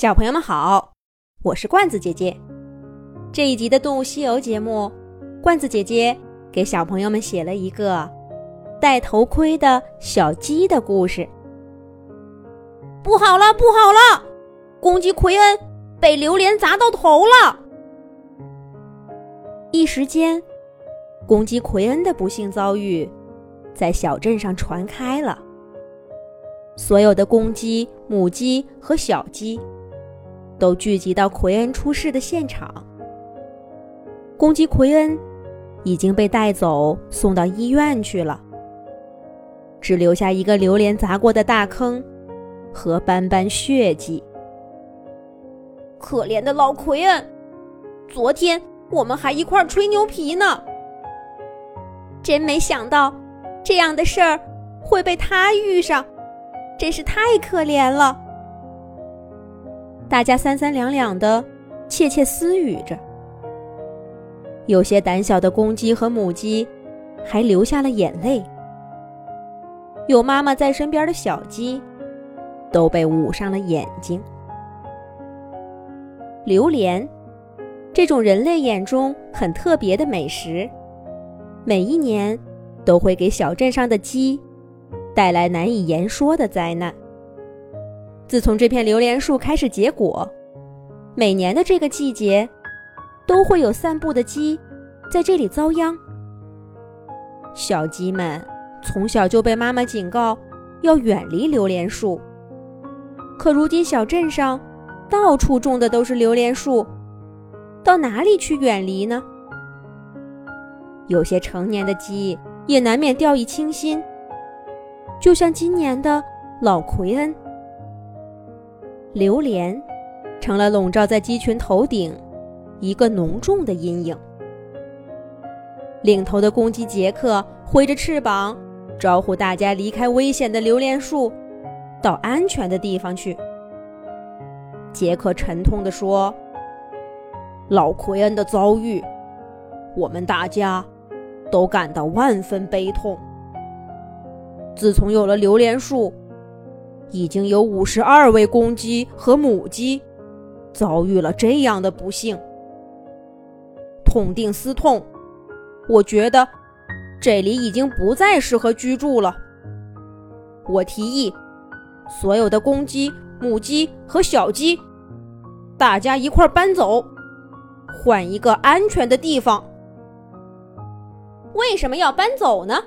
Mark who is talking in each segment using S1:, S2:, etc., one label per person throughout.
S1: 小朋友们好，我是罐子姐姐。这一集的《动物西游》节目，罐子姐姐给小朋友们写了一个戴头盔的小鸡的故事。
S2: 不好了，不好了！公鸡奎恩被榴莲砸到头了。
S1: 一时间，公鸡奎恩的不幸遭遇在小镇上传开了。所有的公鸡、母鸡和小鸡。都聚集到奎恩出事的现场。公鸡奎恩已经被带走送到医院去了，只留下一个榴莲砸过的大坑和斑斑血迹。
S2: 可怜的老奎恩，昨天我们还一块吹牛皮呢，
S1: 真没想到这样的事儿会被他遇上，真是太可怜了。大家三三两两的窃窃私语着，有些胆小的公鸡和母鸡还流下了眼泪，有妈妈在身边的小鸡都被捂上了眼睛。榴莲，这种人类眼中很特别的美食，每一年都会给小镇上的鸡带来难以言说的灾难。自从这片榴莲树开始结果，每年的这个季节，都会有散步的鸡在这里遭殃。小鸡们从小就被妈妈警告要远离榴莲树，可如今小镇上到处种的都是榴莲树，到哪里去远离呢？有些成年的鸡也难免掉以轻心，就像今年的老奎恩。榴莲成了笼罩在鸡群头顶一个浓重的阴影。领头的公鸡杰克挥着翅膀，招呼大家离开危险的榴莲树，到安全的地方去。杰克沉痛地说：“
S2: 老奎恩的遭遇，我们大家都感到万分悲痛。自从有了榴莲树。”已经有五十二位公鸡和母鸡遭遇了这样的不幸，痛定思痛，我觉得这里已经不再适合居住了。我提议，所有的公鸡、母鸡和小鸡，大家一块搬走，换一个安全的地方。
S1: 为什么要搬走呢？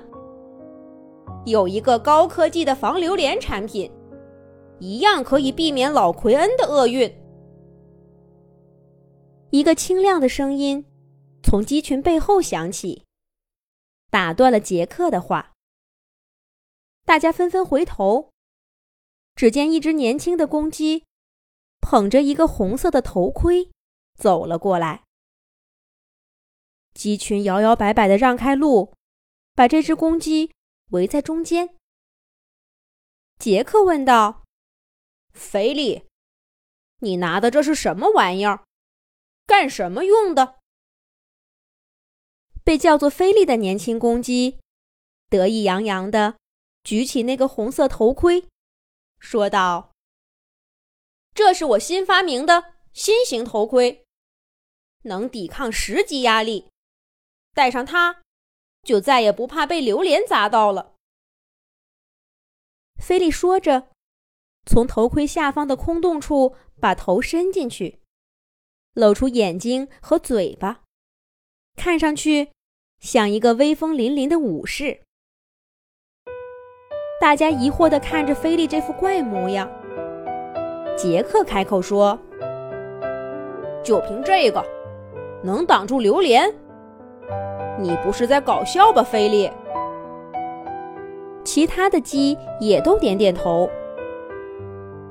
S1: 有一个高科技的防榴莲产品。一样可以避免老奎恩的厄运。一个清亮的声音从鸡群背后响起，打断了杰克的话。大家纷纷回头，只见一只年轻的公鸡捧着一个红色的头盔走了过来。鸡群摇摇摆摆的让开路，把这只公鸡围在中间。杰克问道。
S2: 菲利，你拿的这是什么玩意儿？干什么用的？
S1: 被叫做菲利的年轻公鸡得意洋洋的举起那个红色头盔，说道：“这是我新发明的新型头盔，能抵抗十级压力，戴上它就再也不怕被榴莲砸到了。”菲利说着。从头盔下方的空洞处把头伸进去，露出眼睛和嘴巴，看上去像一个威风凛凛的武士。大家疑惑地看着菲利这副怪模样。杰克开口说：“
S2: 就凭这个，能挡住榴莲？你不是在搞笑吧，菲利？”
S1: 其他的鸡也都点点头。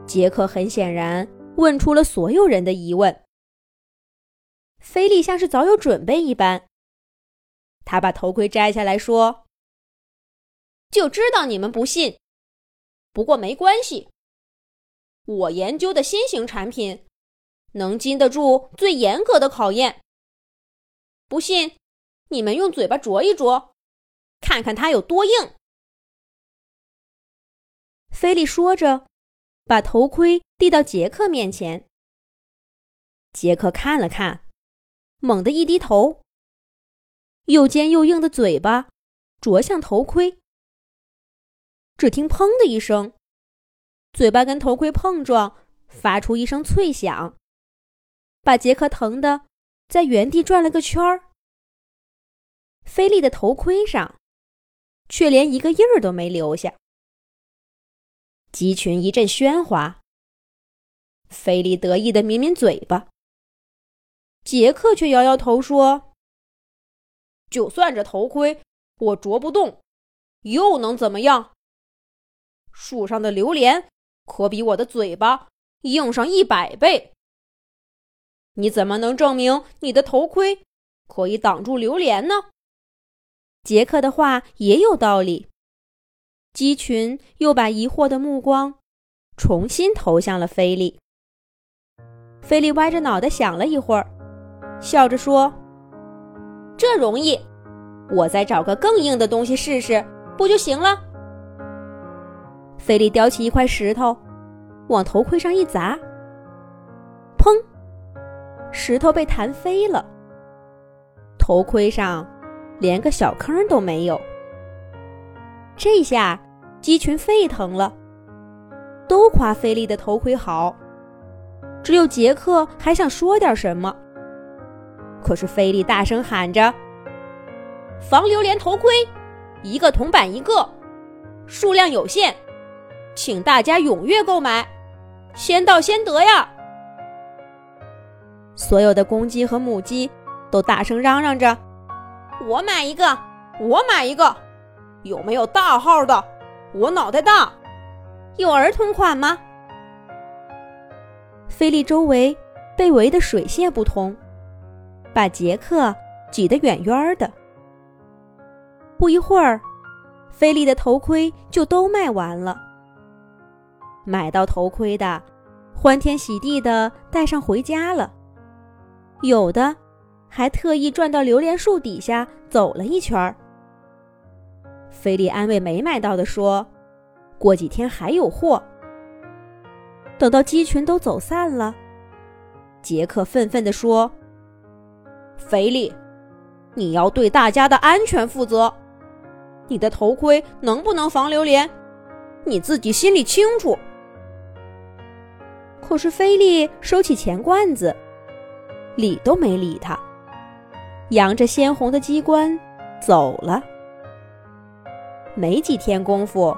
S1: 杰克很显然问出了所有人的疑问。菲利像是早有准备一般，他把头盔摘下来说：“就知道你们不信，不过没关系，我研究的新型产品能经得住最严格的考验。不信，你们用嘴巴啄一啄，看看它有多硬。”菲利说着。把头盔递到杰克面前，杰克看了看，猛地一低头，又尖又硬的嘴巴啄向头盔。只听“砰”的一声，嘴巴跟头盔碰撞，发出一声脆响，把杰克疼得在原地转了个圈儿。菲利的头盔上却连一个印儿都没留下。鸡群一阵喧哗，菲利得意的抿抿嘴巴，杰克却摇摇头说：“
S2: 就算这头盔我啄不动，又能怎么样？”树上的榴莲可比我的嘴巴硬上一百倍。你怎么能证明你的头盔可以挡住榴莲呢？
S1: 杰克的话也有道理。鸡群又把疑惑的目光重新投向了菲利。菲利歪着脑袋想了一会儿，笑着说：“这容易，我再找个更硬的东西试试，不就行了？”菲利叼起一块石头，往头盔上一砸，砰！石头被弹飞了，头盔上连个小坑都没有。这下鸡群沸腾了，都夸菲利的头盔好。只有杰克还想说点什么，可是菲利大声喊着：“
S2: 防榴莲头盔，一个铜板一个，数量有限。”请大家踊跃购买，先到先得呀！
S1: 所有的公鸡和母鸡都大声嚷嚷着：“
S2: 我买一个，我买一个！有没有大号的？我脑袋大，
S1: 有儿童款吗？”菲利周围被围得水泄不通，把杰克挤得远远的。不一会儿，菲利的头盔就都卖完了。买到头盔的，欢天喜地的戴上回家了；有的还特意转到榴莲树底下走了一圈儿。菲利安慰没买到的说：“过几天还有货。”等到鸡群都走散了，杰克愤愤地说：“
S2: 菲利，你要对大家的安全负责。你的头盔能不能防榴莲，你自己心里清楚。”
S1: 可是菲利收起钱罐子，理都没理他，扬着鲜红的鸡冠走了。没几天功夫，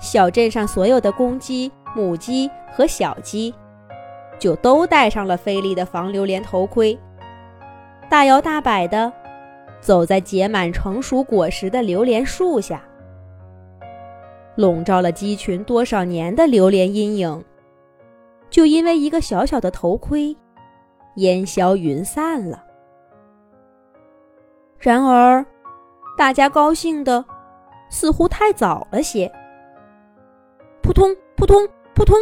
S1: 小镇上所有的公鸡、母鸡和小鸡，就都戴上了菲利的防榴莲头盔，大摇大摆的走在结满成熟果实的榴莲树下，笼罩了鸡群多少年的榴莲阴影。就因为一个小小的头盔，烟消云散了。然而，大家高兴的似乎太早了些。扑通扑通扑通，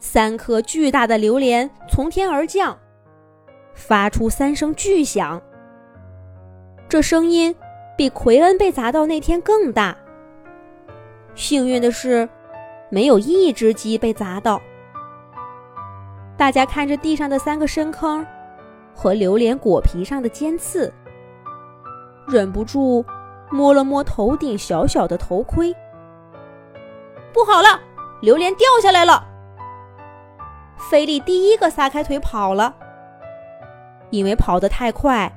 S1: 三颗巨大的榴莲从天而降，发出三声巨响。这声音比奎恩被砸到那天更大。幸运的是，没有一只鸡被砸到。大家看着地上的三个深坑，和榴莲果皮上的尖刺，忍不住摸了摸头顶小小的头盔。
S2: 不好了，榴莲掉下来了！
S1: 菲利第一个撒开腿跑了，因为跑得太快，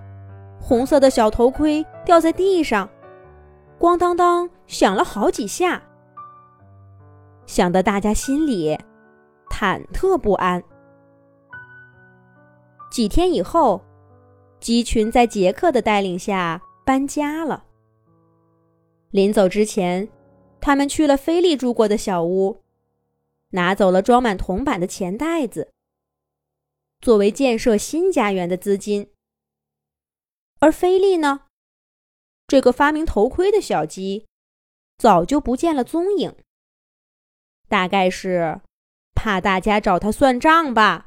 S1: 红色的小头盔掉在地上，咣当当响了好几下，响得大家心里忐忑不安。几天以后，鸡群在杰克的带领下搬家了。临走之前，他们去了菲利住过的小屋，拿走了装满铜板的钱袋子，作为建设新家园的资金。而菲利呢，这个发明头盔的小鸡，早就不见了踪影。大概是怕大家找他算账吧。